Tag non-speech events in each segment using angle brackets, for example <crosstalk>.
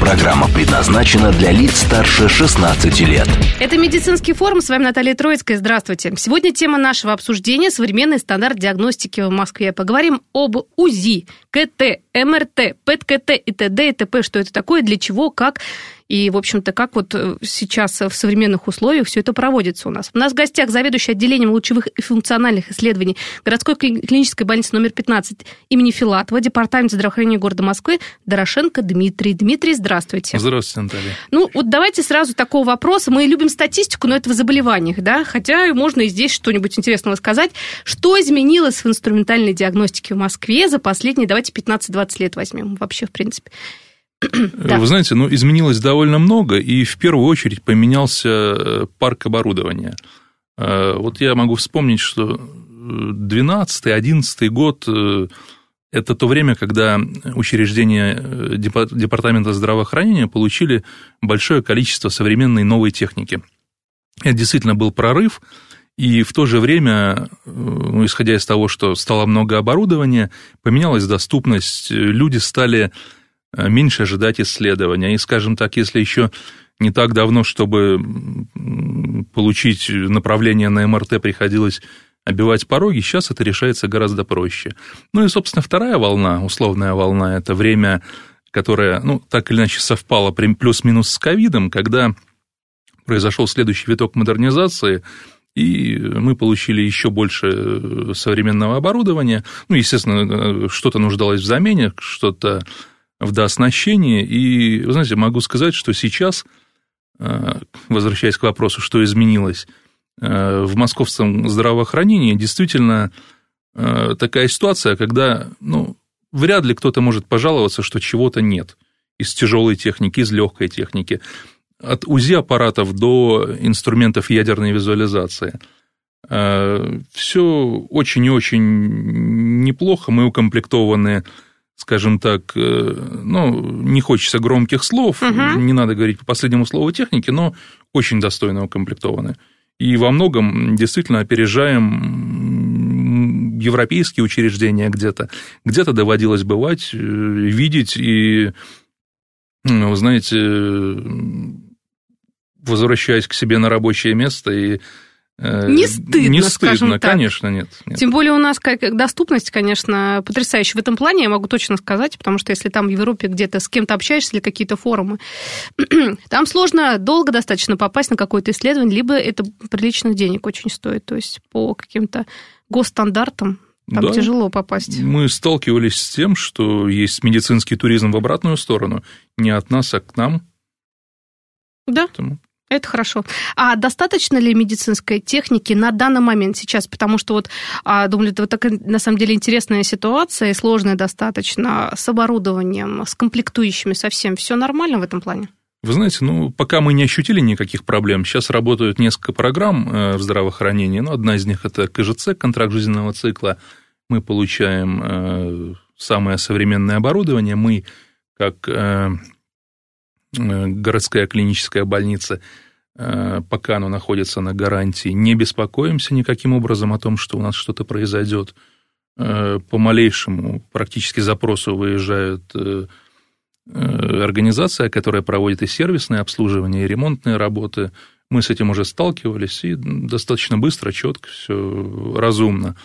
Программа предназначена для лиц старше 16 лет. Это медицинский форум. С вами Наталья Троицкая. Здравствуйте. Сегодня тема нашего обсуждения – современный стандарт диагностики в Москве. Поговорим об УЗИ, КТ, МРТ, ПЭТ-КТ и т.д. и т.п. Что это такое, для чего, как и, в общем-то, как вот э, сейчас в современных условиях все это проводится у нас. У нас в гостях заведующий отделением лучевых и функциональных исследований городской клинической больницы номер 15 имени Филатова, департамент здравоохранения города Москвы Дорошенко Дмитрий. Дмитрий, здравствуйте. Здравствуйте, Наталья. Ну, вот давайте сразу такого вопроса. Мы любим статистику, но это в заболеваниях, да? Хотя можно и здесь что-нибудь интересного сказать. Что изменилось в инструментальной диагностике в Москве за последние, давайте 15-20 лет возьмем вообще, в принципе? Да. Вы знаете, ну, изменилось довольно много, и в первую очередь поменялся э, парк оборудования. Э, вот я могу вспомнить, что 12-11 год э, – это то время, когда учреждения Департамента здравоохранения получили большое количество современной новой техники. Это действительно был прорыв, и в то же время, ну, исходя из того, что стало много оборудования, поменялась доступность, люди стали Э, меньше ожидать исследования. И, скажем так, если еще не так давно, чтобы получить направление на МРТ, приходилось обивать пороги, сейчас это решается гораздо проще. Ну и, собственно, вторая волна, условная волна, это время, которое, ну, так или иначе совпало плюс-минус с ковидом, когда произошел следующий виток модернизации, и мы получили еще больше э, современного оборудования. Ну, естественно, э, что-то нуждалось в замене, что-то в дооснащении. И, вы знаете, могу сказать, что сейчас, э, возвращаясь к вопросу, что изменилось, э, в московском здравоохранении действительно э, такая ситуация, когда, ну, вряд ли кто-то может пожаловаться, что чего-то нет из тяжелой техники, из легкой техники, от УЗИ аппаратов до инструментов ядерной визуализации. Все очень и очень неплохо, мы укомплектованы скажем так, э, ну, не хочется громких слов, угу. не надо говорить по последнему слову техники, но очень достойно укомплектованы. И во многом действительно опережаем европейские учреждения где-то. Где-то доводилось бывать, э, видеть и, ну, знаете, возвращаясь к себе на рабочее место и не стыдно, не стыдно, так. конечно, нет, нет. Тем более у нас как доступность, конечно, потрясающая. В этом плане я могу точно сказать, потому что если там в Европе где-то с кем-то общаешься или какие-то форумы, <clears throat> там сложно долго достаточно попасть на какое-то исследование, либо это приличных денег очень стоит. То есть по каким-то госстандартам там да. тяжело попасть. Мы сталкивались с тем, что есть медицинский туризм в обратную сторону, не от нас, а к нам. Да. Поэтому... Это хорошо. А достаточно ли медицинской техники на данный момент сейчас? Потому что вот, а, думаю, это вот такая, на самом деле, интересная ситуация, и сложная достаточно, с оборудованием, с комплектующими совсем. Все нормально в этом плане? Вы знаете, ну, пока мы не ощутили никаких проблем. Сейчас работают несколько программ э, в здравоохранении. Ну, одна из них – это КЖЦ, контракт жизненного цикла. Мы получаем э, самое современное оборудование. Мы, как э, городская клиническая больница, пока оно находится на гарантии, не беспокоимся никаким образом о том, что у нас что-то произойдет. Э, по малейшему практически запросу выезжают э, организация, которая проводит и сервисное обслуживание, и ремонтные работы. Мы с этим уже сталкивались, и достаточно быстро, четко, все разумно.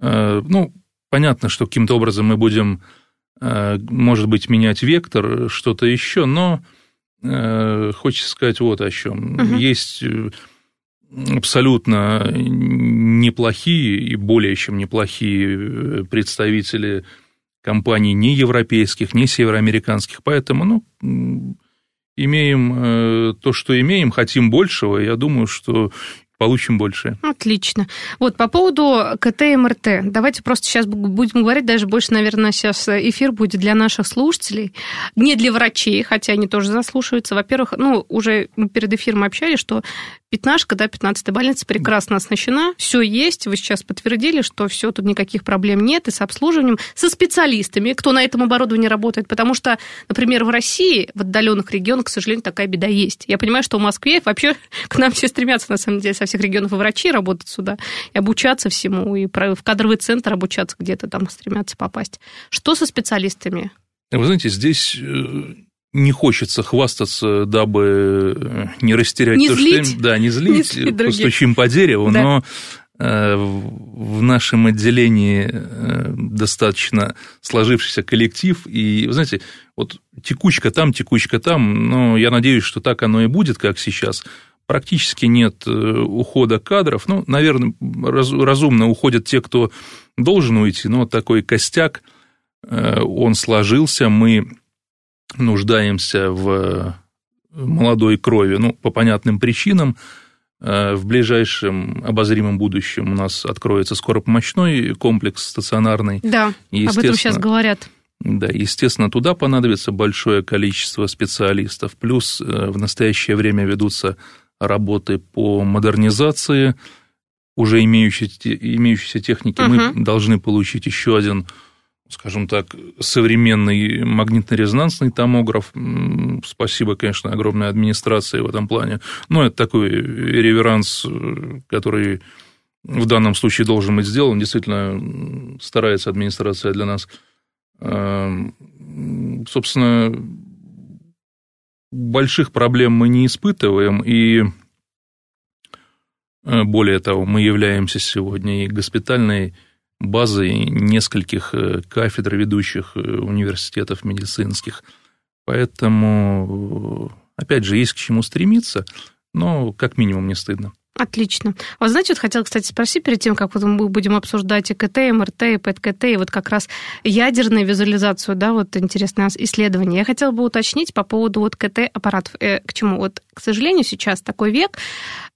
Ну, понятно, что каким-то образом мы будем, может быть, менять вектор, что-то еще, но Э, хочется сказать вот о чем. Угу. Есть э, абсолютно неплохие и более чем неплохие э, представители компаний не европейских, не североамериканских, поэтому, ну, имеем то, что имеем, хотим большего, я думаю, что получим больше. Отлично. Вот по поводу КТ и МРТ. Давайте просто сейчас будем говорить, даже больше, наверное, сейчас эфир будет для наших слушателей, не для врачей, хотя они тоже заслушиваются. Во-первых, ну, уже перед эфиром общались, что пятнашка, да, 15-я больница прекрасно оснащена, все есть, вы сейчас подтвердили, что все, тут никаких проблем нет, и с обслуживанием, со специалистами, кто на этом оборудовании работает, потому что, например, в России, в отдаленных регионах, к сожалению, такая беда есть. Я понимаю, что в Москве вообще <laughs> к нам все стремятся, на самом деле, со всех регионов и врачи работать сюда, и обучаться всему, и в кадровый центр обучаться где-то там стремятся попасть. Что со специалистами? Вы знаете, здесь э, не хочется хвастаться, дабы э, не растерять не то, злить. что... Да, не злить, <laughs> не злить постучим по дереву, да. но э, в нашем отделении достаточно сложившийся коллектив, и, вы знаете, вот текучка там, текучка там, но я надеюсь, что так оно и будет, как сейчас – практически нет э, ухода кадров. Ну, наверное, разумно уходят те, кто должен уйти, но такой костяк, э, он сложился, мы нуждаемся в молодой крови, ну, по понятным причинам, э, в ближайшем обозримом будущем у нас откроется скоропомощной комплекс стационарный. Да, об этом сейчас говорят. Да, естественно, туда понадобится большое количество специалистов. Плюс в настоящее время ведутся работы по модернизации уже имеющейся, имеющейся техники. Угу. Мы должны получить еще один, скажем так, современный магнитно-резонансный томограф. Спасибо, конечно, огромной администрации в этом плане. Но это такой реверанс, который в данном случае должен быть сделан. Действительно, старается администрация для нас. Эм, собственно, больших проблем мы не испытываем, и э, более того, мы являемся сегодня и госпитальной базой нескольких э, кафедр ведущих э, университетов медицинских. Поэтому, опять же, есть к чему стремиться, но как минимум не стыдно. Отлично. А вот знаете, вот хотела, кстати, спросить перед тем, как вот мы будем обсуждать и КТ, и МРТ, и ПЭТ-КТ, и вот как раз ядерную визуализацию, да, вот интересное исследование. Я хотела бы уточнить по поводу вот КТ-аппаратов. Э, к чему? Вот, к сожалению, сейчас такой век,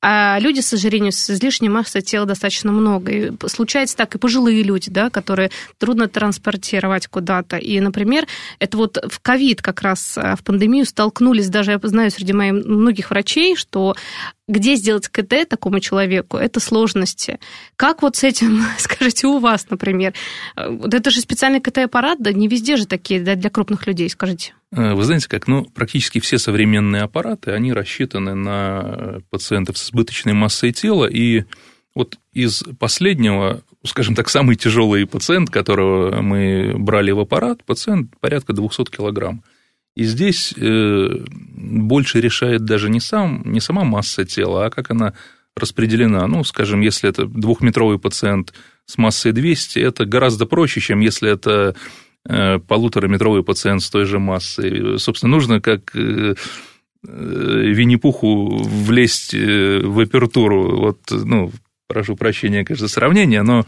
а люди с ожирением, с излишней массой тела достаточно много. И случается так и пожилые люди, да, которые трудно транспортировать куда-то. И, например, это вот в ковид как раз э, в пандемию столкнулись, даже я знаю среди моих многих врачей, что где сделать КТ такому человеку, это сложности. Как вот с этим, <laughs> скажите, у вас, например? Вот это же специальный КТ-аппарат, да, не везде же такие, да, для крупных людей, скажите. Э, вы знаете как, ну, практически все современные аппараты, они рассчитаны на пациентов с избыточной массой тела, и вот из последнего, скажем так, самый тяжелый пациент, которого мы брали в аппарат, пациент порядка 200 килограмм. И здесь э, больше решает даже не, сам, не сама масса тела, а как она распределена. Ну, скажем, если это двухметровый пациент с массой 200, это гораздо проще, чем если это э, полутораметровый пациент с той же массой. Собственно, нужно как э, Винни-Пуху влезть в апертуру. Вот, ну, прошу прощения, конечно, сравнение, но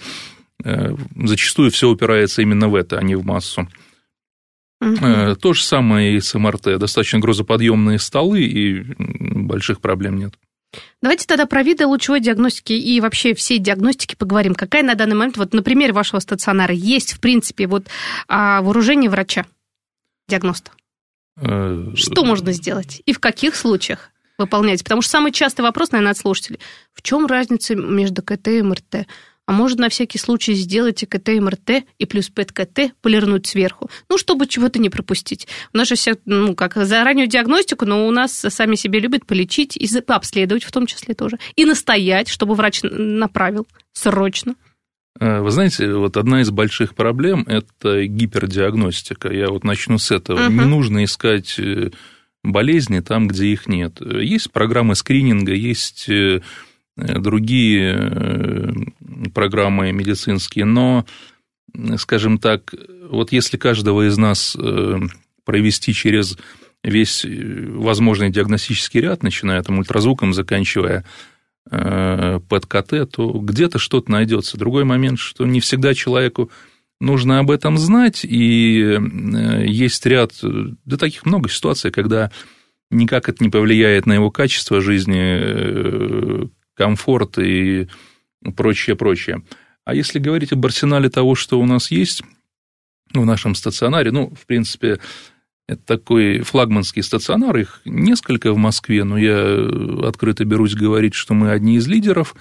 зачастую все упирается именно в это, а не в массу. Угу. То же самое и с МРТ. Достаточно грузоподъемные столы, и больших проблем нет. Давайте тогда про виды лучевой диагностики и вообще всей диагностики поговорим. Какая на данный момент, вот на примере вашего стационара, есть, в принципе, вот а, вооружение врача, диагноста? Э, что можно сделать? И в каких случаях выполнять? Потому что самый частый вопрос, наверное, от слушателей. В чем разница между КТ и МРТ? А можно на всякий случай сделать ИКТ, МРТ и плюс ПЭТ-КТ, полирнуть сверху, ну, чтобы чего-то не пропустить. У нас же все, ну, как за раннюю диагностику, но у нас сами себе любят полечить и обследовать в том числе тоже, и настоять, чтобы врач направил срочно. Э, вы знаете, вот одна из больших проблем – это гипердиагностика. Я вот начну с этого. Угу. Не нужно искать э, болезни там, где их нет. Есть программы скрининга, есть э, другие э, программы медицинские, но, скажем так, вот если каждого из нас э, провести через весь э, возможный диагностический ряд, начиная там ультразвуком, заканчивая ПЭТ-КТ, то где-то что-то найдется. Другой момент, что не всегда человеку нужно об этом знать, и есть ряд, да таких много ситуаций, когда никак это не повлияет на его качество жизни, комфорт и прочее, прочее. А если говорить об арсенале того, что у нас есть в нашем стационаре, ну, в принципе, это такой флагманский стационар, их несколько в Москве, но я открыто берусь говорить, что мы одни из лидеров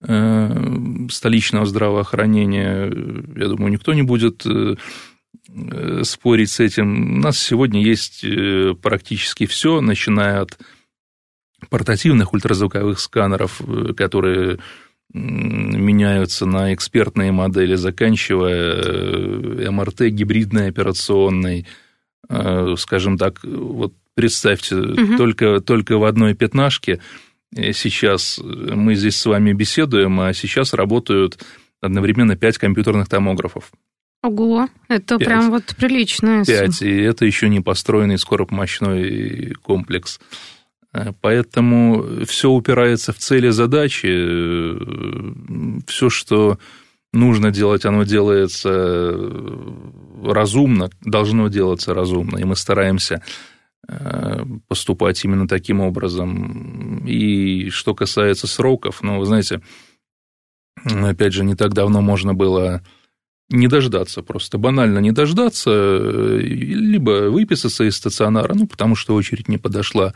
э, столичного здравоохранения. Я думаю, никто не будет э, спорить с этим. У нас сегодня есть э, практически все, начиная от портативных ультразвуковых сканеров, которые меняются на экспертные модели, заканчивая э, МРТ гибридной операционной, э, скажем так, вот представьте, угу. только, только в одной пятнашке э, сейчас мы здесь с вами беседуем, а сейчас работают одновременно пять компьютерных томографов. Ого, это 5. прям вот прилично. Пять, и это еще не построенный скоропомощной комплекс. Э, поэтому все упирается в цели задачи. Э, все, что нужно делать, оно делается разумно, должно делаться разумно. И мы стараемся э, поступать именно таким образом. И что касается сроков, ну, вы знаете, опять же, не так давно можно было не дождаться, просто банально не дождаться, либо выписаться из стационара, ну, потому что очередь не подошла,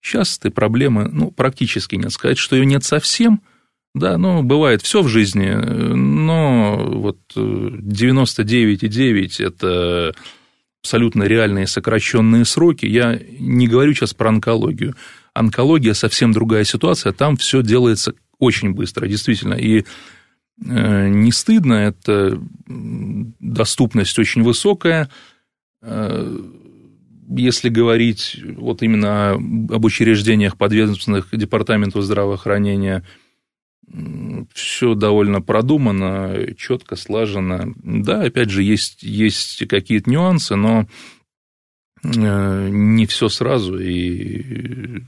Сейчас этой проблемы, ну, практически нет. Сказать, что ее нет совсем, да, ну, бывает все в жизни, но вот 99,9 – это абсолютно реальные сокращенные сроки. Я не говорю сейчас про онкологию. Онкология совсем другая ситуация, там все делается очень быстро, действительно. И э, не стыдно, это доступность очень высокая, э, если говорить вот именно об учреждениях подведомственных департаменту здравоохранения, все довольно продумано, четко слажено. Да, опять же, есть, есть какие-то нюансы, но э, не все сразу, и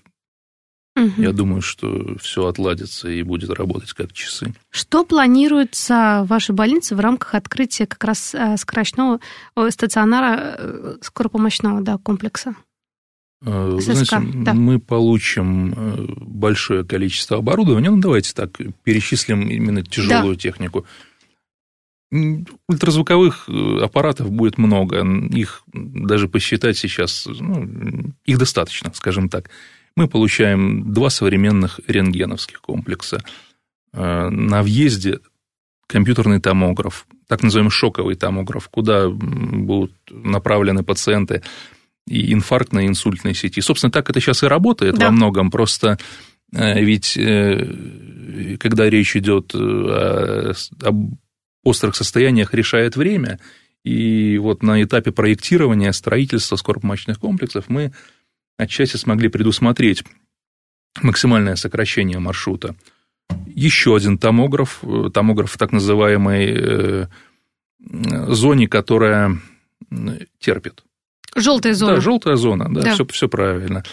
Угу. Я думаю, что все отладится и будет работать как часы. Что планируется в вашей больнице в рамках открытия как раз э, скорочного стационара э, скоропомощного да, комплекса? Э, вы знаете, да. мы получим большое количество оборудования. Ну, давайте так, перечислим именно тяжелую да. технику. Ультразвуковых аппаратов будет много, их даже посчитать сейчас, ну, их достаточно, скажем так мы получаем два современных рентгеновских комплекса. Э, на въезде компьютерный томограф, так называемый шоковый томограф, куда будут направлены пациенты и инфарктной, и инсультной сети. Собственно, так это сейчас и работает да. во многом, просто э, ведь э, когда речь идет об острых состояниях, решает время, и вот на этапе проектирования, строительства скоропомощных комплексов мы отчасти смогли предусмотреть максимальное сокращение маршрута. Еще один томограф, э, томограф в так называемой э, зоне, которая терпит. Желтая зона. Да, желтая зона, да, да. Все, все правильно.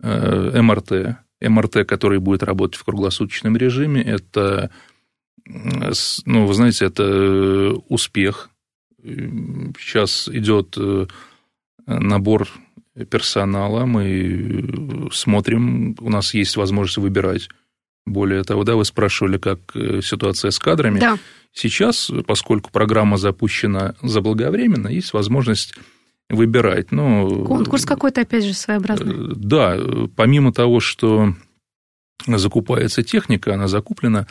Э, МРТ, МРТ, который будет работать в круглосуточном режиме, это, ну, вы знаете, это успех. Сейчас идет набор персонала, мы смотрим, у нас есть возможность выбирать. Более того, да, вы спрашивали, как э, ситуация с кадрами. Да. Сейчас, поскольку программа запущена заблаговременно, есть возможность выбирать. Но, Конкурс какой-то, опять же, своеобразный. Э, да, помимо того, что закупается техника, она закуплена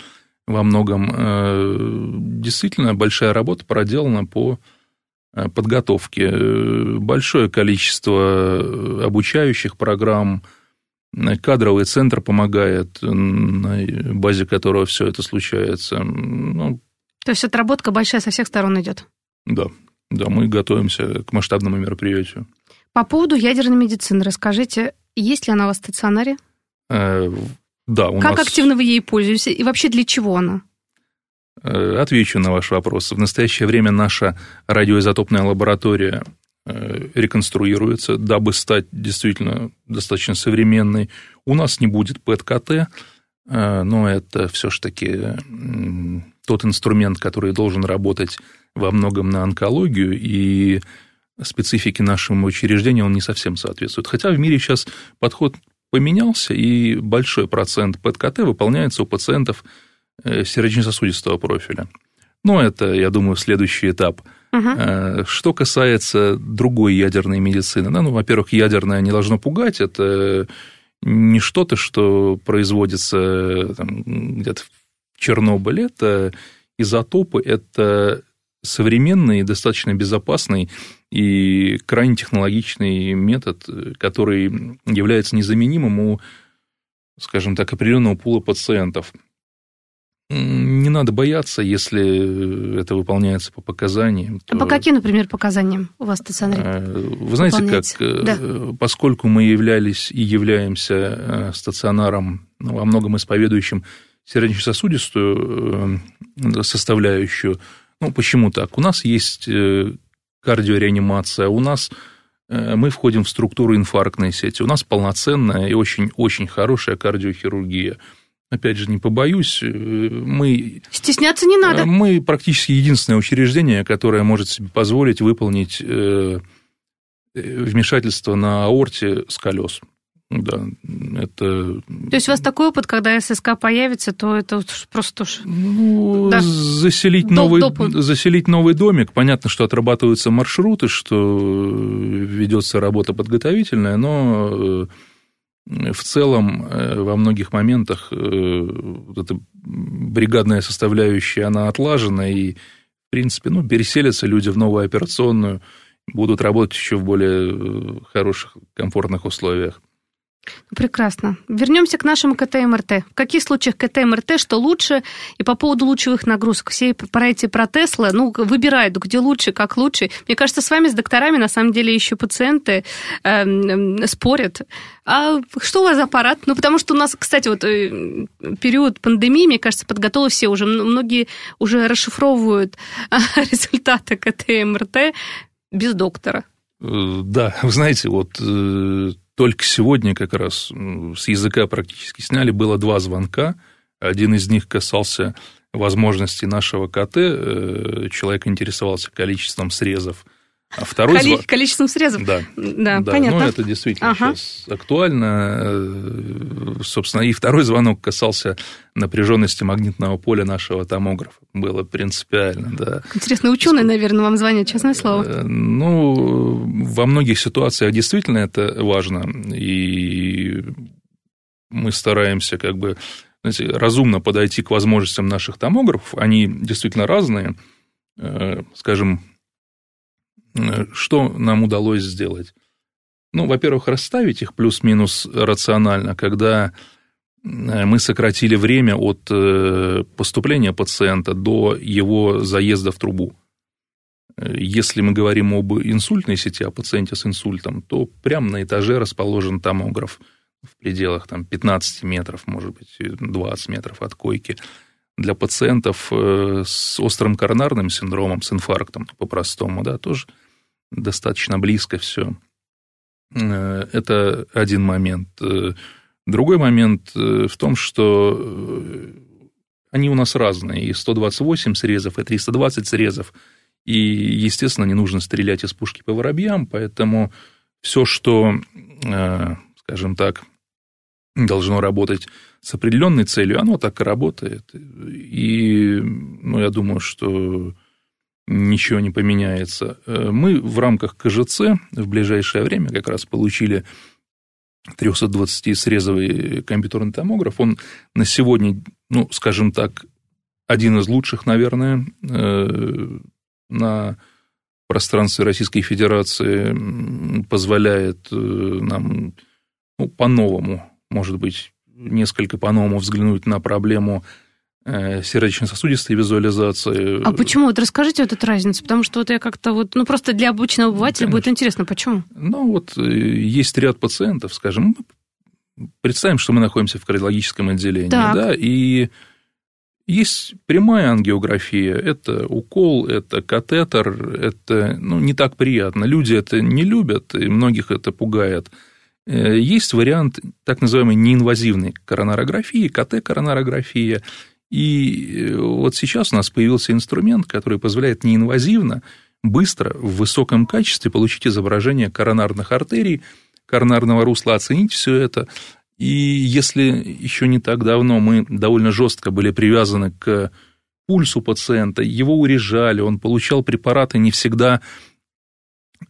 во многом, э, действительно большая работа проделана по Э, подготовки. Э, большое количество э, обучающих программ, кадровый центр помогает, на базе которого все это случается. Ну, То есть отработка большая со всех сторон идет? Да, да, мы готовимся к масштабному мероприятию. По поводу ядерной медицины расскажите, есть ли она у вас в стационаре? Э, да, у как нас... активно вы ей пользуетесь и вообще для чего она? Э, отвечу на ваш вопрос. В настоящее время наша радиоизотопная лаборатория э, реконструируется, дабы стать действительно достаточно современной. У нас не будет ПЭТ-КТ, э, но это все-таки тот инструмент, который должен работать во многом на онкологию, и специфике нашего учреждения он не совсем соответствует. Хотя в мире сейчас подход поменялся, и большой процент ПЭТ-КТ выполняется у пациентов сердечно-сосудистого профиля. Но это, я думаю, следующий этап. Угу. Что касается другой ядерной медицины, да, ну, во-первых, ядерная не должно пугать, это не что-то, что производится там, где-то в Чернобыле, это изотопы, это современный, достаточно безопасный и крайне технологичный метод, который является незаменимым у, скажем так, определенного пула пациентов. Надо бояться, если это выполняется по показаниям. А по каким, например, показаниям у вас стационаре? Э, вы знаете, как, э, да. поскольку мы являлись и являемся э, стационаром, во многом исповедующим сердечно-сосудистую составляющую, ну, почему так? У нас есть кардиореанимация, у нас мы входим в структуру инфарктной сети, у нас полноценная и очень-очень хорошая кардиохирургия – опять же, не побоюсь, э, мы... Стесняться не надо. Мы практически единственное учреждение, которое может себе позволить выполнить э, вмешательство на аорте с колес. Да, это... То есть у вас такой опыт, когда ССК появится, то это просто уж... Ну, да. заселить, Доп, новый, доп. заселить новый домик. Понятно, что отрабатываются маршруты, что ведется работа подготовительная, но в целом э, во многих моментах э, вот эта бригадная составляющая, она отлажена, и, в принципе, ну, переселятся люди в новую операционную, будут работать еще в более э, хороших, комфортных условиях. Прекрасно. Вернемся к нашему КТ-МРТ. В каких случаях КТ-МРТ, что лучше? И по поводу лучевых нагрузок. Все про эти про Тесла, ну, выбирают, где лучше, как лучше. Мне кажется, с вами, с докторами, на самом деле, еще пациенты э, спорят. А что у вас за аппарат? Ну, потому что у нас, кстати, вот э, период пандемии, мне кажется, подготовы все уже. Многие уже расшифровывают <laughs> результаты КТ-МРТ без доктора. Э, да, вы знаете, вот э, только сегодня как раз с языка практически сняли, было два звонка. Один из них касался возможностей нашего КТ. Э, человек интересовался количеством срезов а второй Коли... зв... Количеством срезов? Да. Да, да. понятно. Ну, это действительно ага. сейчас актуально. Э, собственно, и второй звонок касался напряженности магнитного поля нашего томографа. Было принципиально, да. Интересно, ученые, наверное, вам звонят, честное слово. Э, ну, во многих ситуациях действительно это важно. И мы стараемся как бы знаете, разумно подойти к возможностям наших томографов. Они действительно разные. Э, скажем, что нам удалось сделать? Ну, во-первых, расставить их плюс-минус рационально, когда э, мы сократили время от э, поступления пациента до его заезда в трубу. Если мы говорим об инсультной сети, о пациенте с инсультом, то прямо на этаже расположен томограф в пределах там, 15 метров, может быть, 20 метров от койки. Для пациентов с острым коронарным синдромом, с инфарктом по-простому, да, тоже – достаточно близко все. Э, это один момент. Э, другой момент э, в том, что они у нас разные. И 128 срезов, и 320 срезов. И, естественно, не нужно стрелять из пушки по воробьям, поэтому все, что, скажем так, должно работать с определенной целью, оно так и работает. И ну, я думаю, что ничего не поменяется. Э, мы в рамках КЖЦ в ближайшее время как раз получили 320-срезовый компьютерный томограф. Он на сегодня, ну, скажем так, один из лучших, наверное, э, на пространстве Российской Федерации позволяет э, нам ну, по-новому, может быть, несколько по-новому взглянуть на проблему сердечно-сосудистой визуализации. А почему? Вот расскажите вот эту разницу, потому что вот я как-то вот, ну просто для обычного обывателя Конечно. будет интересно, почему? Ну вот э, есть ряд пациентов, скажем, представим, что мы находимся в кардиологическом отделении, так. да, и есть прямая ангиография, это укол, это катетер, это ну, не так приятно. Люди это не любят, и многих это пугает. Э, есть вариант так называемой неинвазивной коронарографии, КТ-коронарография, и э, вот сейчас у нас появился инструмент, который позволяет неинвазивно, быстро, в высоком качестве получить изображение коронарных артерий, коронарного русла, оценить все это. И если еще не так давно мы довольно жестко были привязаны к пульсу пациента, его урежали, он получал препараты не всегда,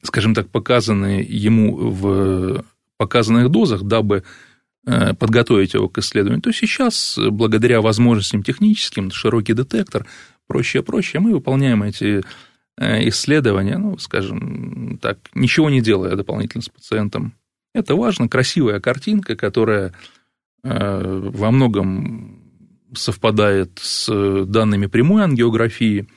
скажем так, показанные ему в показанных дозах, дабы подготовить его к исследованию, то сейчас, благодаря возможностям техническим, широкий детектор, проще и проще, мы выполняем эти э, исследования, ну, скажем так, ничего не делая дополнительно с пациентом. Это важно, красивая картинка, которая э, во многом совпадает с данными прямой ангиографии.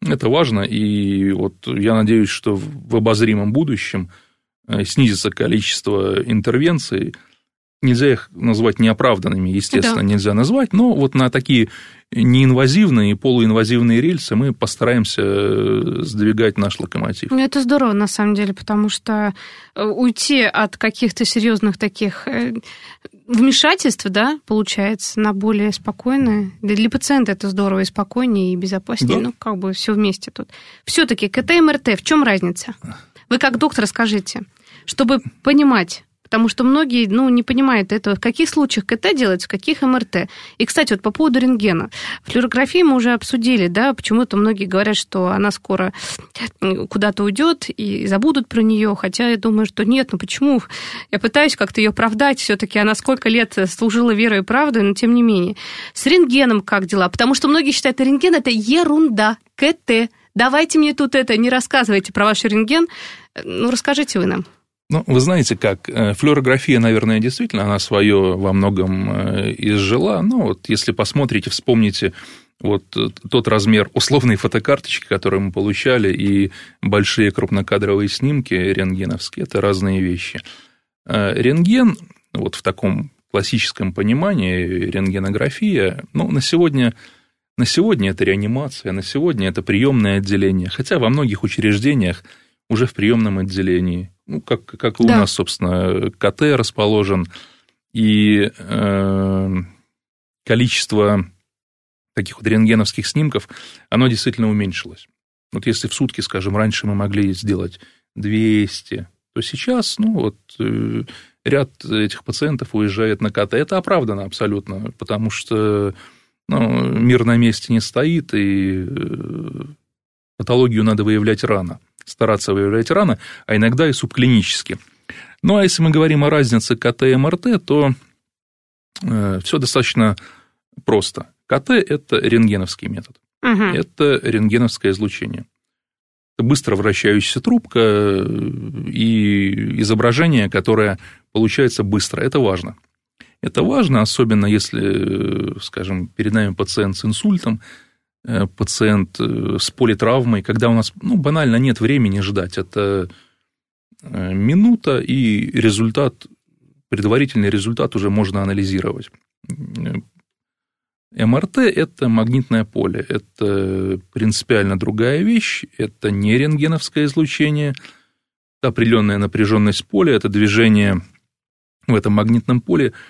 Это важно, и вот я надеюсь, что в обозримом будущем э, снизится количество интервенций. Нельзя их назвать неоправданными, естественно, да. нельзя назвать, но вот на такие неинвазивные и полуинвазивные рельсы мы постараемся э, сдвигать наш локомотив. Ну, это здорово, на самом деле, потому что э, уйти от каких-то серьезных таких э, вмешательств, да, получается, на более спокойное. Для пациента это здорово и спокойнее, и безопаснее. Да. Ну, как бы все вместе тут. Все-таки КТ и МРТ, в чем разница? Вы как доктор скажите, чтобы понимать, потому что многие ну, не понимают этого, в каких случаях КТ делать, в каких МРТ. И, кстати, вот по поводу рентгена. Флюорографию мы уже обсудили, да, почему-то многие говорят, что она скоро куда-то уйдет и забудут про нее, хотя я думаю, что нет, ну почему? Я пытаюсь как-то ее оправдать, все-таки она сколько лет служила верой и правдой, но тем не менее. С рентгеном как дела? Потому что многие считают, что рентген это ерунда, КТ. Давайте мне тут это, не рассказывайте про ваш рентген. Ну, расскажите вы нам. Ну, вы знаете как, э, флюорография, наверное, действительно, она свое во многом э, изжила, но вот если посмотрите, вспомните вот э, тот размер условной фотокарточки, которую мы получали, и большие крупнокадровые снимки рентгеновские, это разные вещи. Рентген, вот в таком классическом понимании, рентгенография, ну, на сегодня, на сегодня это реанимация, на сегодня это приемное отделение, хотя во многих учреждениях уже в приемном отделении ну, как, как да. у нас, собственно, КТ расположен, и э, количество таких вот рентгеновских снимков, оно действительно уменьшилось. Вот если в сутки, скажем, раньше мы могли сделать 200, то сейчас, ну, вот э, ряд этих пациентов уезжает на КТ. Это оправдано абсолютно, потому что ну, мир на месте не стоит, и э, патологию надо выявлять рано стараться выявлять рано, а иногда и субклинически. Ну, а если мы говорим о разнице КТ и МРТ, то э, все достаточно просто. КТ – это рентгеновский метод. Угу. Это рентгеновское излучение. Это быстро вращающаяся трубка э, и изображение, которое получается быстро. Это важно. Это важно, особенно если, скажем, перед нами пациент с инсультом, Э, пациент э, с политравмой, когда у нас ну, банально нет времени ждать. Это э, минута, и результат, предварительный результат уже можно анализировать. МРТ – это магнитное поле, это принципиально другая вещь, это не рентгеновское излучение, это определенная напряженность поля, это движение в этом магнитном поле –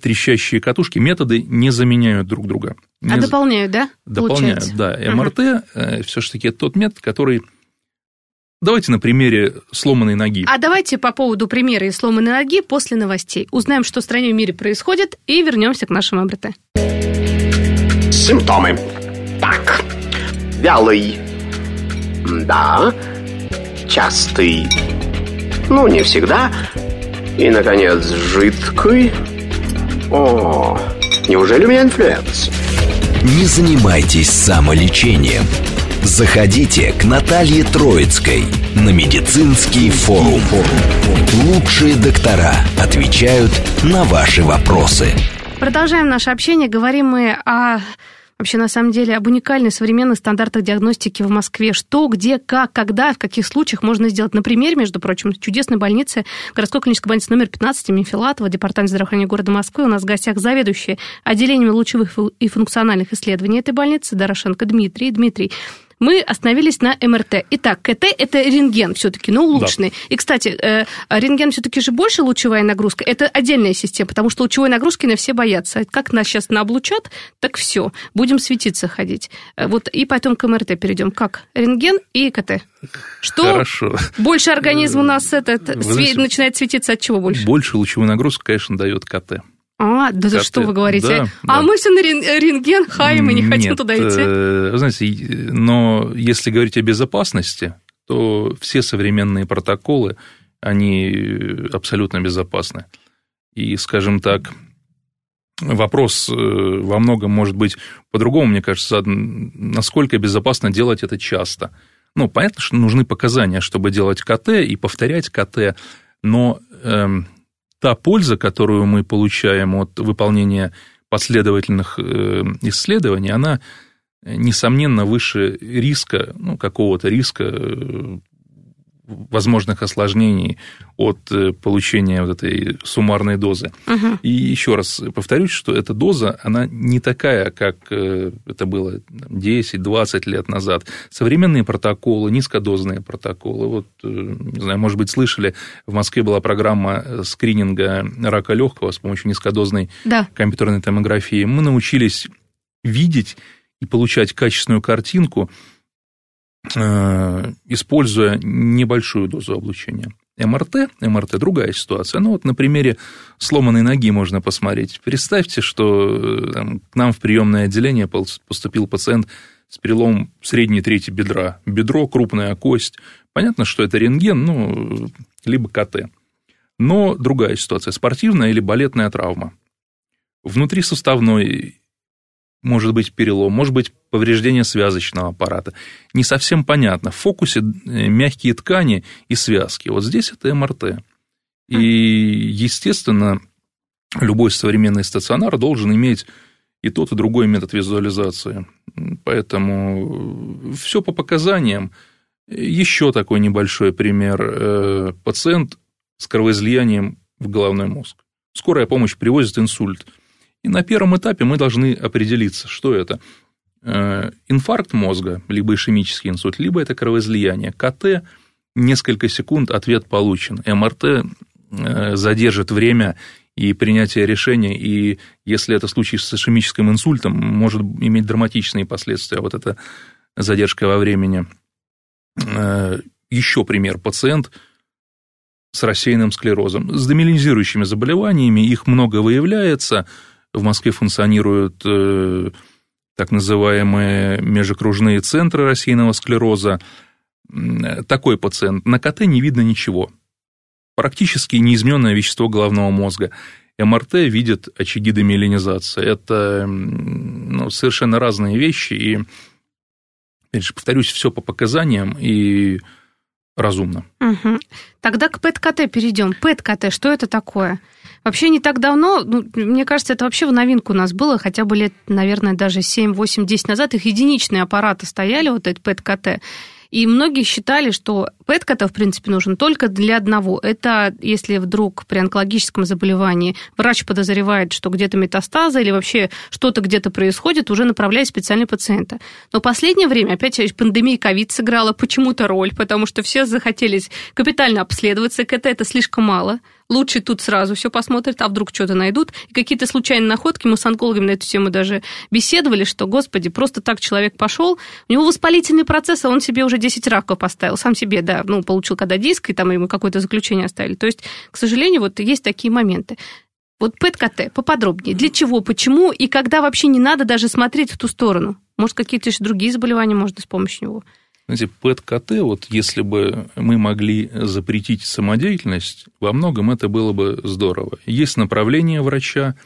трещащие катушки, методы не заменяют друг друга. Не а дополняют, да? Дополняют, получается? да. МРТ угу. Э, все-таки тот метод, который Давайте на примере сломанной ноги. А давайте по поводу примера сломанной ноги после новостей. Узнаем, что в стране и мире происходит, и вернемся к нашему МРТ. Симптомы. Так. Вялый. Да. Частый. Ну, не всегда. И, наконец, жидкий. О, неужели у меня инфлюэнца? Не занимайтесь самолечением. Заходите к Наталье Троицкой на медицинский форум. Лучшие доктора отвечают на ваши вопросы. Продолжаем наше общение. Говорим мы о вообще на самом деле об уникальных современных стандартах диагностики в Москве. Что, где, как, когда, в каких случаях можно сделать. На примере, между прочим, чудесной больницы, городской клинической больницы номер 15 имени Филатова, департамент здравоохранения города Москвы. У нас в гостях заведующий отделением лучевых и функциональных исследований этой больницы Дорошенко Дмитрий. Дмитрий, Мы остановились на МРТ. Итак, КТ – это рентген все-таки, но улучшенный. Да. И, кстати, э, рентген все-таки же больше лучевая нагрузка. Это отдельная система, потому что лучевой нагрузки на все боятся. Как нас сейчас наоблучат, так все, будем светиться ходить. Э, вот и потом к МРТ перейдем. Как? Рентген и КТ. Что Хорошо. больше организм у нас этот, знаете, начинает светиться от чего больше? Больше лучевую нагрузку, конечно, дает КТ. А, да за что вы говорите? Да, а да. мы все на рентген хаем и не хотим туда идти. Э, знаете, но если говорить о безопасности, то все современные протоколы, они абсолютно безопасны. И, скажем так, вопрос э, во многом может быть по-другому, мне кажется, насколько безопасно делать это часто. Ну, понятно, что нужны показания, чтобы делать КТ и повторять КТ, но эм, та польза, которую мы получаем от выполнения последовательных э, исследований, она, несомненно, выше риска, ну, какого-то риска э, возможных осложнений от э, получения вот этой суммарной дозы. Угу. И еще раз повторюсь, что эта доза, она не такая, как э, это было 10-20 лет назад. Современные протоколы, низкодозные протоколы, вот, э, не знаю, может быть, слышали, в Москве была программа скрининга рака легкого с помощью низкодозной да. компьютерной томографии. Мы научились видеть и получать качественную картинку используя небольшую дозу облучения. МРТ, МРТ другая ситуация. Ну вот на примере сломанной ноги можно посмотреть. Представьте, что э, там, к нам в приемное отделение поступил пациент с переломом средней трети бедра. Бедро, крупная кость. Понятно, что это рентген, ну, либо КТ. Но другая ситуация. Спортивная или балетная травма. Внутри суставной может быть перелом, может быть повреждение связочного аппарата. Не совсем понятно. В фокусе э, мягкие ткани и связки. Вот здесь это МРТ. И, естественно, любой современный стационар должен иметь и тот, и другой метод визуализации. Поэтому все по показаниям. Еще такой небольшой пример. Э, пациент с кровоизлиянием в головной мозг. Скорая помощь привозит инсульт – и на первом этапе мы должны определиться, что это. Э, инфаркт мозга, либо ишемический инсульт, либо это кровоизлияние. КТ несколько секунд, ответ получен. МРТ э, задержит время и принятие решения, и если это случай с ишемическим инсультом, может иметь драматичные последствия, вот эта задержка во времени. Э, Еще пример. Пациент с рассеянным склерозом, с демилинизирующими заболеваниями, их много выявляется – в Москве функционируют э, так называемые межокружные центры рассеянного склероза. Такой пациент. На КТ не видно ничего. Практически неизменное вещество головного мозга. МРТ видит очаги демиелинизации. Это ну, совершенно разные вещи. И, опять же, повторюсь, все по показаниям и разумно. Угу. Тогда к ПЭТ-КТ перейдем. ПЭТ-КТ, что это такое? Вообще не так давно, ну, мне кажется, это вообще в новинку у нас было, хотя бы лет, наверное, даже 7, 8, 10 назад их единичные аппараты стояли, вот этот ПЭТ-КТ. И многие считали, что ПЭТ-КТ, в принципе, нужен только для одного. Это если вдруг при онкологическом заболевании врач подозревает, что где-то метастазы или вообще что-то где-то происходит, уже направляет специальный пациента. Но в последнее время, опять пандемия ковид сыграла почему-то роль, потому что все захотелись капитально обследоваться. КТ это слишком мало лучше тут сразу все посмотрят, а вдруг что-то найдут. И какие-то случайные находки, мы с онкологами на эту тему даже беседовали, что, господи, просто так человек пошел, у него воспалительный процесс, а он себе уже 10 раков поставил, сам себе, да, ну, получил когда диск, и там ему какое-то заключение оставили. То есть, к сожалению, вот есть такие моменты. Вот ПЭТ-КТ, поподробнее. Для чего, почему и когда вообще не надо даже смотреть в ту сторону? Может, какие-то еще другие заболевания можно с помощью него? Знаете, ПЭТ-КТ, вот если бы мы могли запретить самодеятельность, во многом это было бы здорово. Есть направление врача,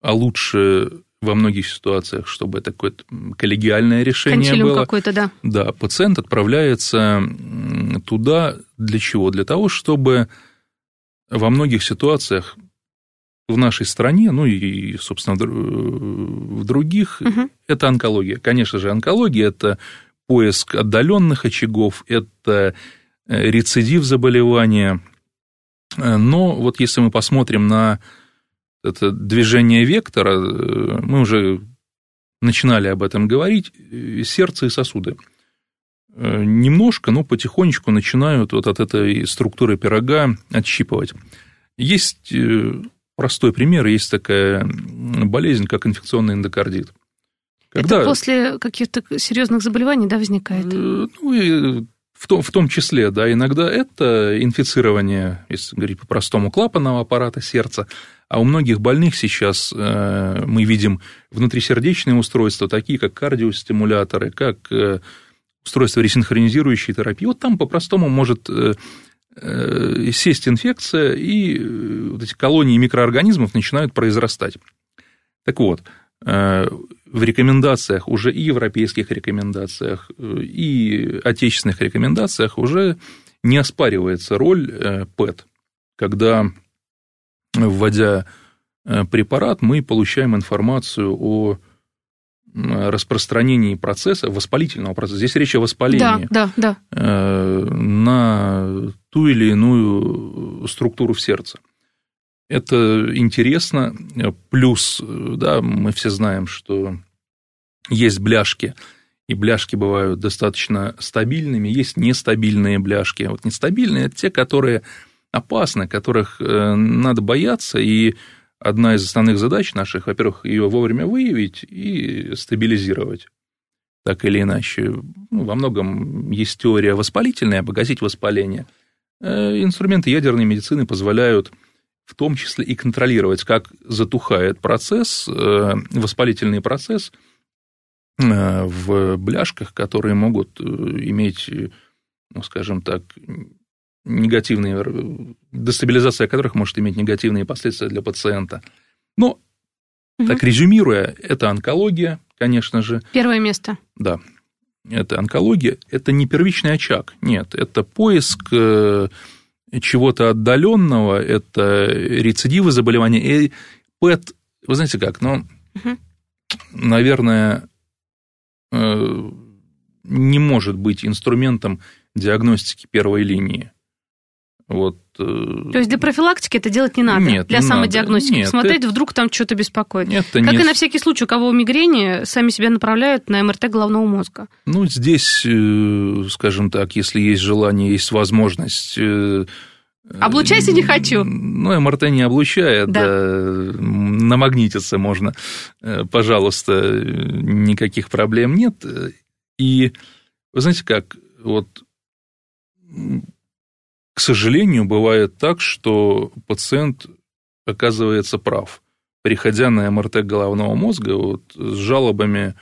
а лучше во многих ситуациях, чтобы это какое-то коллегиальное решение Консилиум было. какой-то, да. Да, пациент отправляется туда для чего? Для того, чтобы во многих ситуациях в нашей стране, ну и, собственно, в других, угу. это онкология. Конечно же, онкология – это поиск отдаленных очагов, это э, рецидив заболевания. Э, но вот если мы посмотрим на это движение вектора, э, мы уже начинали об этом говорить, сердце и сосуды. немножко, но потихонечку начинают вот от этой структуры пирога отщипывать. Есть простой пример, есть такая болезнь, как инфекционный эндокардит. Когда... Это после каких-то серьезных заболеваний, да, возникает? Ну, и в том, в том числе, да, иногда это инфицирование, если говорить по-простому, клапанного аппарата сердца, а у многих больных сейчас э, мы видим внутрисердечные устройства, такие как кардиостимуляторы, как э, устройства ресинхронизирующей терапии. Вот там по-простому может э, сесть инфекция, и вот эти колонии микроорганизмов начинают произрастать. Так вот, в рекомендациях, уже и европейских рекомендациях, и отечественных рекомендациях уже не оспаривается роль ПЭТ, когда, вводя э, препарат, мы получаем информацию о распространении процесса, воспалительного процесса. Здесь речь о воспалении. Да, да, да. Э, на ту или иную структуру в сердце. Это интересно. Плюс, да, мы все знаем, что есть бляшки, и бляшки бывают достаточно стабильными, есть нестабильные бляшки. Вот нестабильные – это те, которые опасны, которых э, надо бояться, и одна из основных задач наших, во-первых, ее вовремя выявить и стабилизировать так или иначе. Ну, во многом есть теория воспалительная, погасить воспаление. Э, инструменты ядерной медицины позволяют в том числе и контролировать, как затухает процесс, э, воспалительный процесс э, в бляшках, которые могут э, иметь, ну, скажем так, негативные, дестабилизация которых может иметь негативные последствия для пациента. Но, угу. так резюмируя, это онкология, конечно же. Первое место. Да, это онкология, это не первичный очаг, нет, это поиск чего-то отдаленного, это рецидивы заболевания. И ПЭТ, вы знаете как, ну, угу. наверное, э, не может быть инструментом диагностики первой линии. Вот. Э, То есть для профилактики это делать не надо? Нет, Для не самодиагностики? Надо. Нет, Смотреть, это... вдруг там что-то беспокоит? Нет, как не... и на всякий случай, у кого мигрени, сами себя направляют на МРТ головного мозга. Ну, здесь, э, скажем так, если есть желание, есть возможность э, Облучайся не хочу. Ну, МРТ не облучает, да. да. Намагнититься можно, пожалуйста, никаких проблем нет. И вы знаете как, вот к сожалению, бывает так, что пациент оказывается прав. Приходя на МРТ головного мозга вот, с жалобами,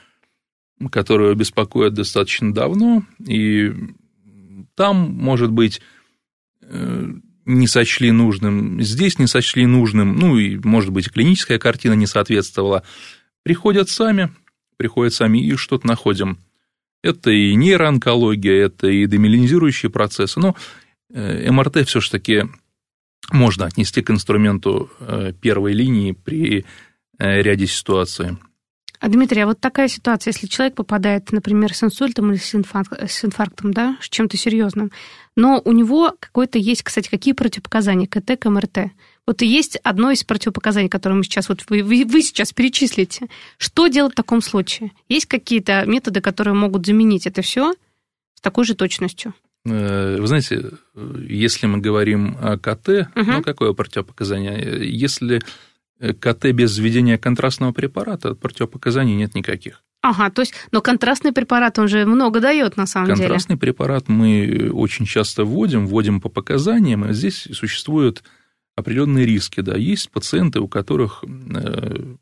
которые беспокоят достаточно давно, и там, может быть, э, не сочли нужным, здесь не сочли нужным, ну и, может быть, клиническая картина не соответствовала, приходят сами, приходят сами и что-то находим. Это и нейроонкология, это и демилинизирующие процессы, но МРТ все-таки можно отнести к инструменту э, первой линии при э, ряде ситуаций. А, Дмитрий, а вот такая ситуация, если человек попадает, например, с инсультом или с, инфарктом, с инфарктом, да, с чем-то серьезным, но у него какой-то есть, кстати, какие противопоказания КТ к МРТ? Вот и есть одно из противопоказаний, которое мы сейчас, вот вы, вы, вы сейчас перечислите. Что делать в таком случае? Есть какие-то методы, которые могут заменить это все с такой же точностью? Э, вы знаете, если мы говорим о КТ, угу. ну какое противопоказание? Если КТ без введения контрастного препарата, противопоказаний нет никаких. Ага, то есть, но контрастный препарат, он же много дает на самом контрастный деле. Контрастный препарат мы очень часто вводим, вводим по показаниям, и здесь существуют определенные риски. Да. Есть пациенты, у которых э,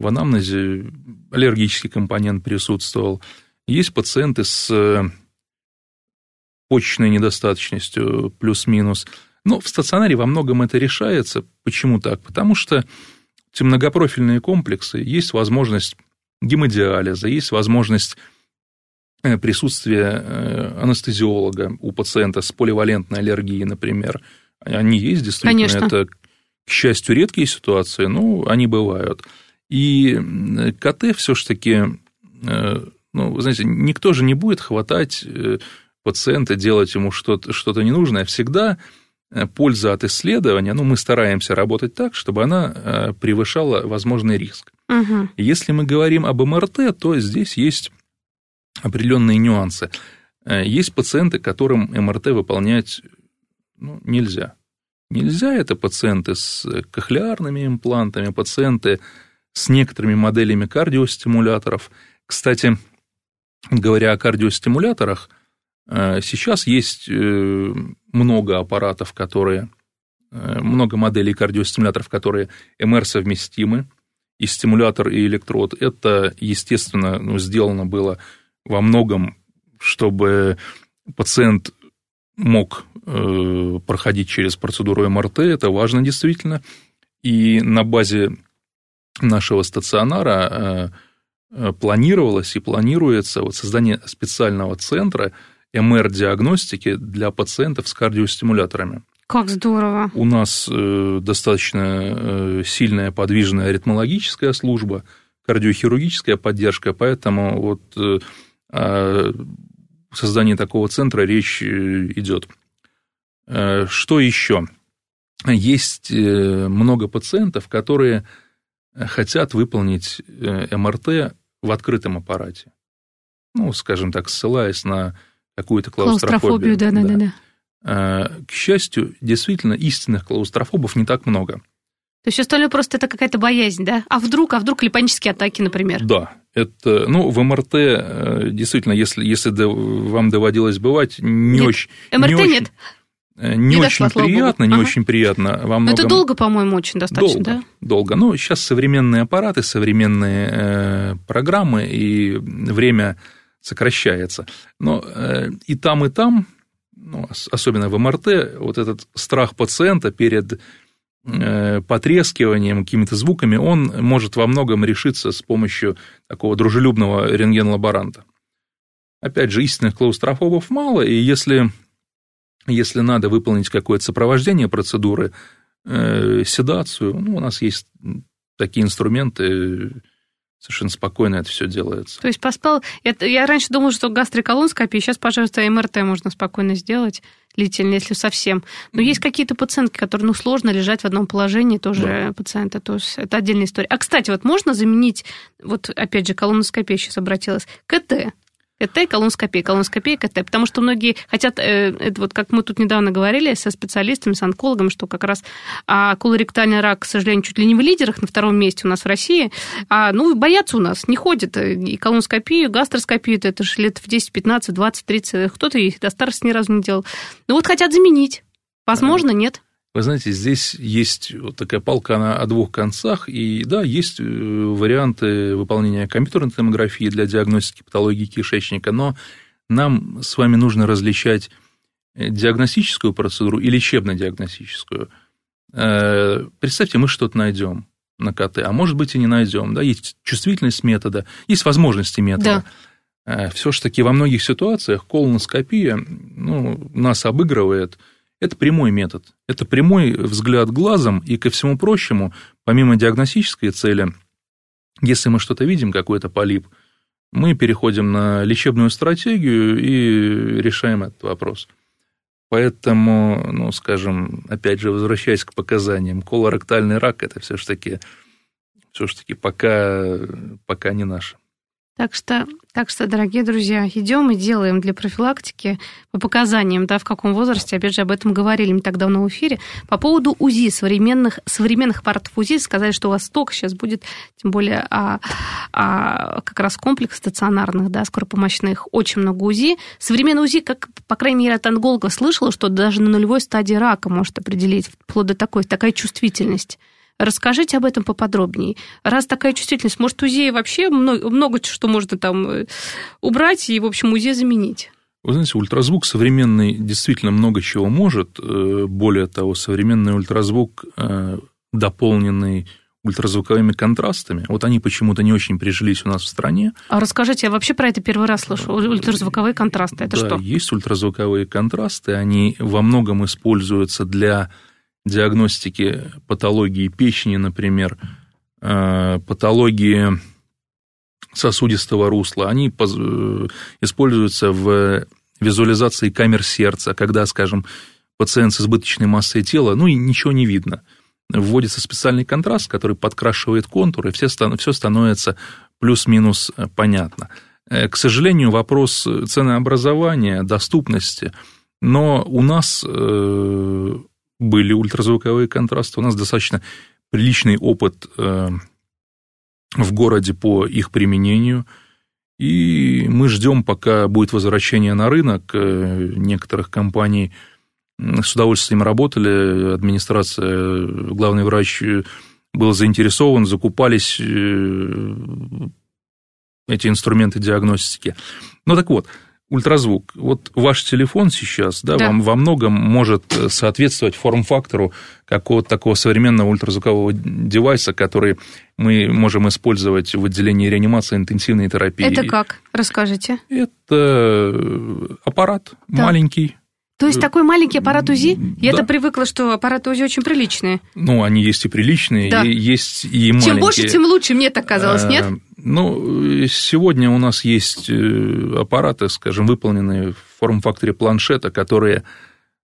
в анамнезе аллергический компонент присутствовал, есть пациенты с почечной недостаточностью плюс-минус. Но в стационаре во многом это решается. Почему так? Потому что эти многопрофильные комплексы, есть возможность гемодиализа, есть возможность э, присутствия э, анестезиолога у пациента с поливалентной аллергией, например. Они есть, действительно, Конечно. это, к счастью, редкие ситуации, но они бывают. И КТ все-таки, э, ну, знаете, никто же не будет хватать пациента, делать ему что-то что ненужное, всегда э, польза от исследования, ну, мы стараемся работать так, чтобы она э, превышала возможный риск. Угу. Если мы говорим об МРТ, то здесь есть определенные нюансы. Есть пациенты, которым МРТ выполнять ну, нельзя. Нельзя это пациенты с кохлеарными имплантами, пациенты с некоторыми моделями кардиостимуляторов. Кстати, говоря о кардиостимуляторах, э, сейчас есть э, много аппаратов, которые, э, много моделей кардиостимуляторов, которые МР-совместимы, и стимулятор, и электрод. Это, естественно, ну, сделано было во многом, чтобы пациент мог проходить через процедуру МРТ, это важно действительно. И на базе нашего стационара Э, планировалось и планируется вот создание специального центра МР-диагностики для пациентов с кардиостимуляторами. Как здорово. У нас э, достаточно э, сильная подвижная аритмологическая служба, кардиохирургическая поддержка, поэтому вот о создании такого центра речь идет. Что еще? Есть много пациентов, которые хотят выполнить МРТ в открытом аппарате. Ну, скажем так, ссылаясь на какую-то клаустрофобию. Клаустрофобию, да, да, да. да. К счастью, действительно, истинных клаустрофобов не так много. То есть остальное просто это какая-то боязнь, да? А вдруг, а вдруг или панические атаки, например? Да, это, ну, в МРТ, э, действительно, если, если вам доводилось бывать, не нет. очень... МРТ не нет? Очень, Э, не, не очень дошло, приятно, не ага. очень приятно. Во многом... Но это долго, по-моему, очень достаточно, долго, да? Долго. Ну, сейчас современные аппараты, современные э, программы, и время сокращается. Но э, и там, и там, ну, особенно в МРТ, вот этот страх пациента перед э, потрескиванием, какими-то звуками, он может во многом решиться с помощью такого дружелюбного рентген-лаборанта. Опять же, истинных клаустрофобов мало, и если если надо выполнить какое-то сопровождение процедуры, э, седацию, ну, у нас есть такие инструменты, совершенно спокойно это все делается. То есть поспал... Я, я раньше думала, что гастроколоноскопия, сейчас, пожалуйста, МРТ можно спокойно сделать, длительно, если совсем. Но есть какие-то пациентки, которые, ну, сложно лежать в одном положении, тоже да. пациенты, то есть это отдельная история. А, кстати, вот можно заменить, вот опять же, колоноскопия сейчас обратилась, КТ, КТ, колоноскопия, колоноскопия, КТ. Потому что многие хотят, э, это вот как мы тут недавно говорили со специалистами, с онкологом, что как раз а, колоректальный рак, к сожалению, чуть ли не в лидерах, на втором месте у нас в России. А, ну, боятся у нас, не ходят. И колоноскопию, гастроскопию, это же лет в 10, 15, 20, 30, кто-то их до старости ни разу не делал. Ну, вот хотят заменить. Возможно, нет. Вы знаете, здесь есть вот такая палка на, о двух концах, и да, есть э, варианты выполнения компьютерной томографии для диагностики патологии кишечника, но нам с вами нужно различать э, диагностическую процедуру и лечебно-диагностическую. Э, представьте, мы что-то найдем на КТ, а может быть и не найдем. Да? Есть чувствительность метода, есть возможности метода. Да. Все-таки во многих ситуациях колоноскопия ну, нас обыгрывает – это прямой метод. Это прямой взгляд глазом, и ко всему прочему, помимо диагностической цели, если мы что-то видим, какой-то полип, мы переходим на лечебную стратегию и решаем этот вопрос. Поэтому, ну, скажем, опять же, возвращаясь к показаниям, колоректальный рак – это все-таки все-таки пока, пока не наше. Так что, так что, дорогие друзья, идем и делаем для профилактики по показаниям, да, в каком возрасте, опять же, об этом говорили не так давно в эфире. По поводу УЗИ, современных, современных аппаратов УЗИ, сказать, что у вас столько сейчас будет, тем более а, а, как раз комплекс стационарных, да, скоропомощных, очень много УЗИ. Современный УЗИ, как, по крайней мере, от онколога слышала, что даже на нулевой стадии рака может определить, вплоть до такой, такая чувствительность. Расскажите об этом поподробнее. Раз такая чувствительность, может, УЗИ вообще много, много что можно там э, убрать и, в общем, УЗИ заменить? Вы знаете, ультразвук современный действительно много чего может. Э, более того, современный ультразвук, э, дополненный ультразвуковыми контрастами. Вот они почему-то не очень прижились у нас в стране. А расскажите, я вообще про это первый раз слышу. Ультразвуковые контрасты, это да, что? есть ультразвуковые контрасты, они во многом используются для диагностики патологии печени, например, э, патологии сосудистого русла, они э, используются в визуализации камер сердца, когда, скажем, пациент с избыточной массой тела, ну и ничего не видно. Вводится специальный контраст, который подкрашивает контуры, и все, все становится плюс-минус понятно. К сожалению, вопрос ценообразования, доступности, но у нас были ультразвуковые контрасты, у нас достаточно приличный опыт в городе по их применению, и мы ждем, пока будет возвращение на рынок. Некоторых компаний – с удовольствием работали, администрация, главный врач был заинтересован, закупались э, эти инструменты диагностики. Ну так вот, ультразвук. Вот ваш телефон сейчас, да, да. Вам, во многом может соответствовать форм-фактору какого-то такого современного ультразвукового девайса, который мы можем использовать в отделении реанимации интенсивной терапии. Это как? Расскажите. Это аппарат да. маленький, то есть такой маленький аппарат УЗИ? Я-то привыкла, что аппараты УЗИ очень приличные. Ну, они есть и приличные, да. и есть и маленькие. Чем больше, тем лучше, мне так казалось, нет? Ну, сегодня у нас есть э, аппараты, скажем, выполненные в форм-факторе планшета, которые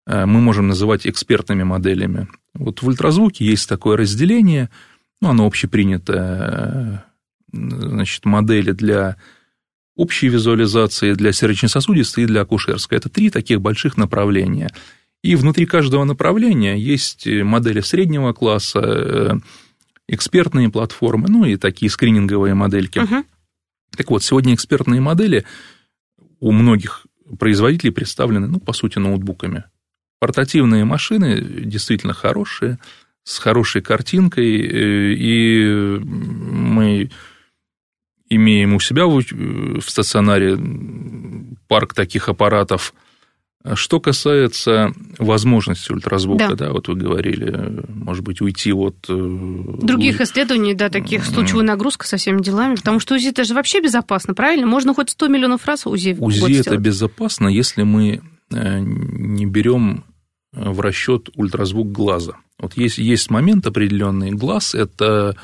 э, мы можем называть экспертными моделями. Вот в ультразвуке есть такое разделение, ну, оно общепринятое, э, значит, модели для общей визуализации, для сердечно-сосудистой и для акушерской. Это три таких больших направления. И внутри каждого направления есть модели среднего класса, э, экспертные платформы, ну и такие скрининговые модельки. Угу. Так вот, сегодня экспертные модели у многих производителей представлены, ну, по сути, ноутбуками. Портативные машины действительно хорошие, с хорошей картинкой, э, и мы имеем у себя в, в стационаре парк таких аппаратов. Что касается возможности ультразвука, да. да, вот вы говорили, может быть, уйти от... Э, Других исследований, да, таких с лучевой нагрузкой, со всеми делами, потому что УЗИ это же вообще безопасно, правильно? Можно хоть 100 миллионов раз УЗИ УЗИ это безопасно, если мы э, не берем в расчет ультразвук глаза. Вот есть, есть момент определенный. Глаз – это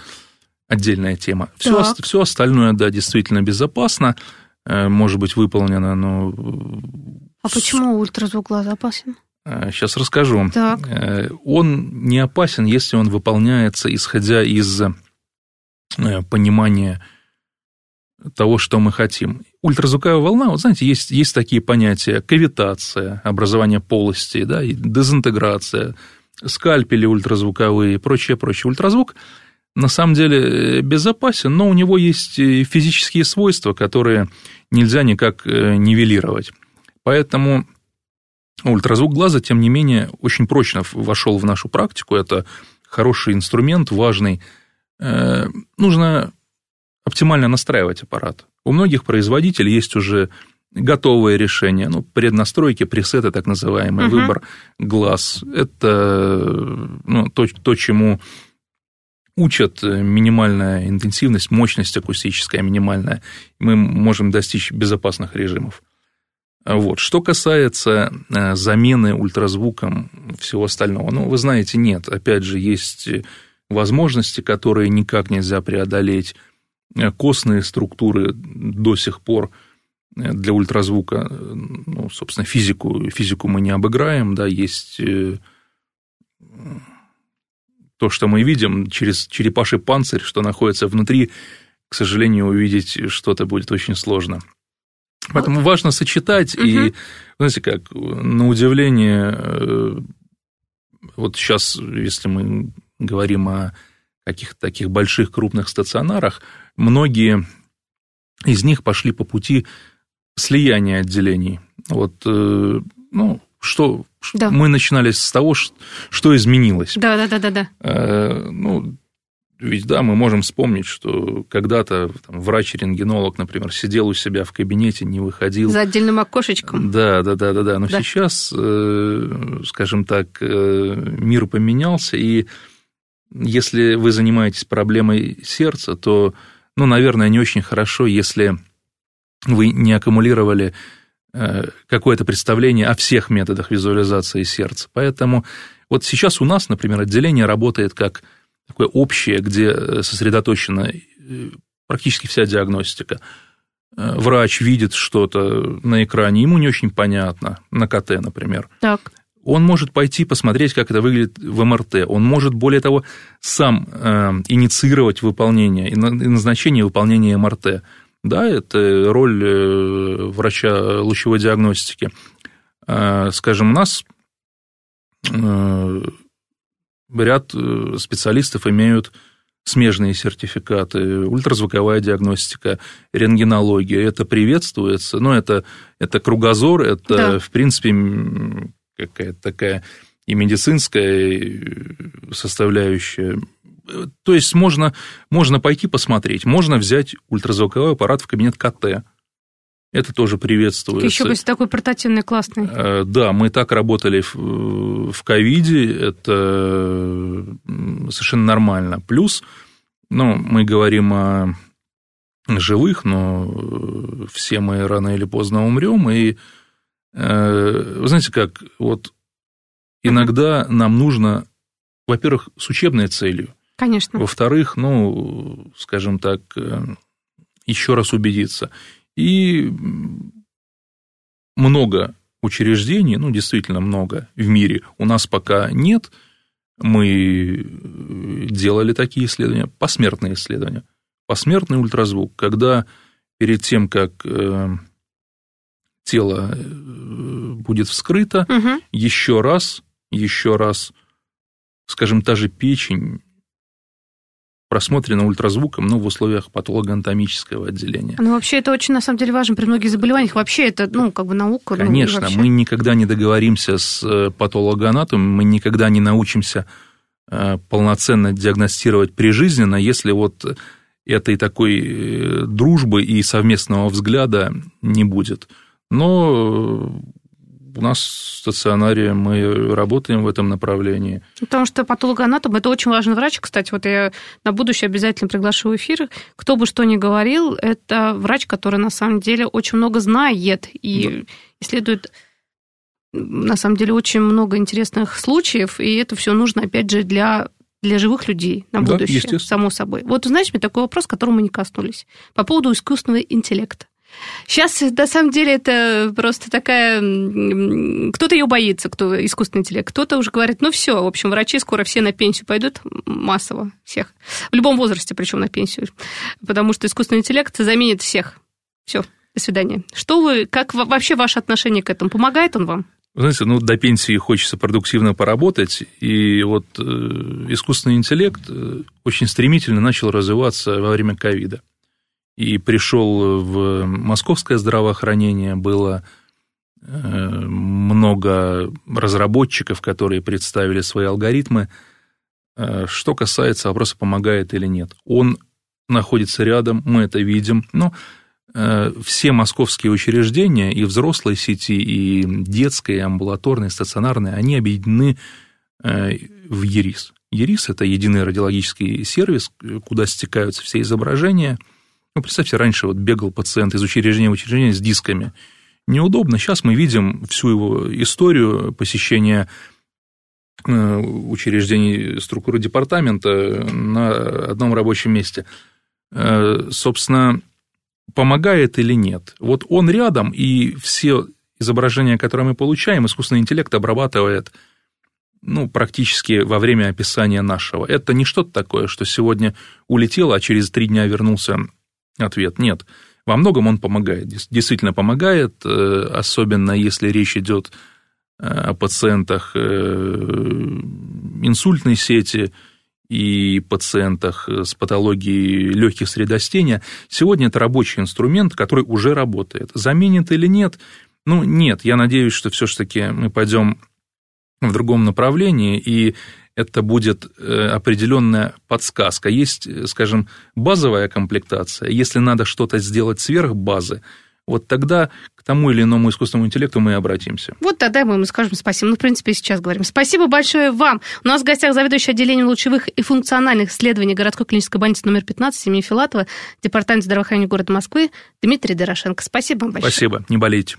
отдельная тема. Все, все остальное, да, действительно безопасно, э, может быть выполнено, но... А почему ультразвук глаза опасен? Сейчас э, расскажу. Так. Э, он не опасен, если он выполняется, исходя из понимания того, что мы хотим. Ультразвуковая волна, вот знаете, есть, есть такие понятия кавитация, образование полости, да, дезинтеграция, скальпели ультразвуковые и прочее, прочее. Ультразвук на самом деле э, безопасен, но у него есть физические свойства, которые нельзя никак э, нивелировать. Поэтому ультразвук глаза, тем не менее, очень прочно вошел в нашу практику. Это хороший инструмент, важный. Э, нужно оптимально настраивать аппарат. У многих производителей есть уже готовое решение, ну, преднастройки, пресеты, так называемый, угу. выбор глаз. Это ну, то, то, чему учат э, минимальная интенсивность, мощность акустическая минимальная, мы можем достичь безопасных режимов. Вот. Что касается э, замены ультразвуком всего остального, ну, вы знаете, нет. Опять же, есть возможности, которые никак нельзя преодолеть. Э, костные структуры до сих пор для ультразвука, ну, собственно, физику, физику мы не обыграем, да, есть то, что мы видим через черепаший панцирь, что находится внутри, к сожалению, увидеть что-то будет очень сложно. Поэтому вот. важно сочетать, угу. и, знаете, как, на удивление, э, вот сейчас, если мы говорим о каких-то таких больших крупных стационарах, многие из них пошли по пути слияния отделений. Вот, э, ну, что да. мы начинали с того, что изменилось. Да, да, да, да, да. Э, ну, ведь да, мы можем вспомнить, что когда-то врач-рентгенолог, например, сидел у себя в кабинете, не выходил. За отдельным окошечком. Да, да, да, да, да. Но да. сейчас, э, скажем так, э, мир поменялся, и если вы занимаетесь проблемой сердца, то, ну, наверное, не очень хорошо, если вы не аккумулировали какое-то представление о всех методах визуализации сердца. Поэтому вот сейчас у нас, например, отделение работает как такое общее, где э, сосредоточена э, практически вся диагностика. Врач видит что-то на экране, ему не очень понятно, на КТ, например. Так. Он может пойти посмотреть, как это выглядит в МРТ. Он может, более того, сам инициировать выполнение и назначение выполнения МРТ Да, это роль э, врача лучевой диагностики. А, скажем, у нас э, ряд э, специалистов имеют смежные сертификаты, ультразвуковая диагностика, рентгенология, это приветствуется, но это, это кругозор, это, да. в принципе, какая-то такая и медицинская составляющая. То есть можно, можно пойти посмотреть, можно взять ультразвуковой аппарат в кабинет КТ, это тоже приветствуется. Еще бы такой портативный, классный. Э, да, мы так работали в ковиде, это совершенно нормально. Плюс, ну, мы говорим о живых, но все мы рано или поздно умрем, и э, вы знаете как, вот иногда нам нужно, во-первых, с учебной целью. Конечно. Во-вторых, ну, скажем так, э, еще раз убедиться. И много учреждений, ну, действительно много в мире у нас пока нет. Мы делали такие исследования, посмертные исследования. Посмертный ультразвук, когда перед тем, как э, тело э, будет вскрыто, угу. еще раз, еще раз, скажем, та же печень просмотрено ультразвуком, но в условиях патологоанатомического отделения. Ну, вообще, это очень, на самом деле, важно при многих заболеваниях. Вообще, это, ну, как бы наука. Ну, Конечно, ну, вообще... мы никогда не договоримся с э, патологоанатомом, мы никогда не научимся э, полноценно диагностировать прижизненно, если вот этой такой э, дружбы и совместного взгляда не будет. Но у нас в стационаре мы работаем в этом направлении. Потому что патологоанатом – это очень важный врач. Кстати, вот я на будущее обязательно приглашу в эфир. Кто бы что ни говорил, это врач, который на самом деле очень много знает и да. исследует на самом деле очень много интересных случаев, и это все нужно, опять же, для для живых людей на будущее, да, само собой. Вот, знаешь, мне такой вопрос, которому мы не коснулись, по поводу искусственного интеллекта. Сейчас, на самом деле, это просто такая... Кто-то ее боится, кто искусственный интеллект. Кто-то уже говорит, ну все, в общем, врачи скоро все на пенсию пойдут, массово всех. В любом возрасте, причем на пенсию. Потому что искусственный интеллект заменит всех. Все, до свидания. Что вы, как вообще ваше отношение к этому? Помогает он вам? знаете, ну, до пенсии хочется продуктивно поработать, и вот э, искусственный интеллект э, очень стремительно начал развиваться во время ковида и пришел в московское здравоохранение, было э, много разработчиков, которые представили свои алгоритмы. Э, что касается вопроса, помогает или нет. Он находится рядом, мы это видим, но э, все московские учреждения, и взрослой сети, и детской, и амбулаторной, и стационарной, они объединены в ЕРИС. ЕРИС – это единый радиологический сервис, куда стекаются все изображения – ну, представьте, раньше вот бегал пациент из учреждения в учреждение с дисками. Неудобно. Сейчас мы видим всю его историю посещения э, учреждений структуры департамента на одном рабочем месте. Э, собственно, помогает или нет? Вот он рядом, и все изображения, которые мы получаем, искусственный интеллект обрабатывает ну, практически во время описания нашего. Это не что-то такое, что сегодня улетело, а через три дня вернулся Ответ – нет. Во многом он помогает, действительно помогает, э, особенно если речь идет э, о пациентах э, инсультной сети и пациентах с патологией легких средостения. Сегодня это рабочий инструмент, который уже работает. Заменит или нет? Ну, нет. Я надеюсь, что все-таки мы пойдем в другом направлении, и это будет э, определенная подсказка. Есть, э, скажем, базовая комплектация. Если надо что-то сделать сверх базы, вот тогда к тому или иному искусственному интеллекту мы и обратимся. Вот тогда мы ему скажем спасибо. Ну, в принципе, сейчас говорим. Спасибо большое вам. У нас в гостях заведующий отделением лучевых и функциональных исследований городской клинической больницы номер 15 имени Филатова, Департамент здравоохранения города Москвы Дмитрий Дорошенко. Спасибо вам большое. Спасибо. Не болейте.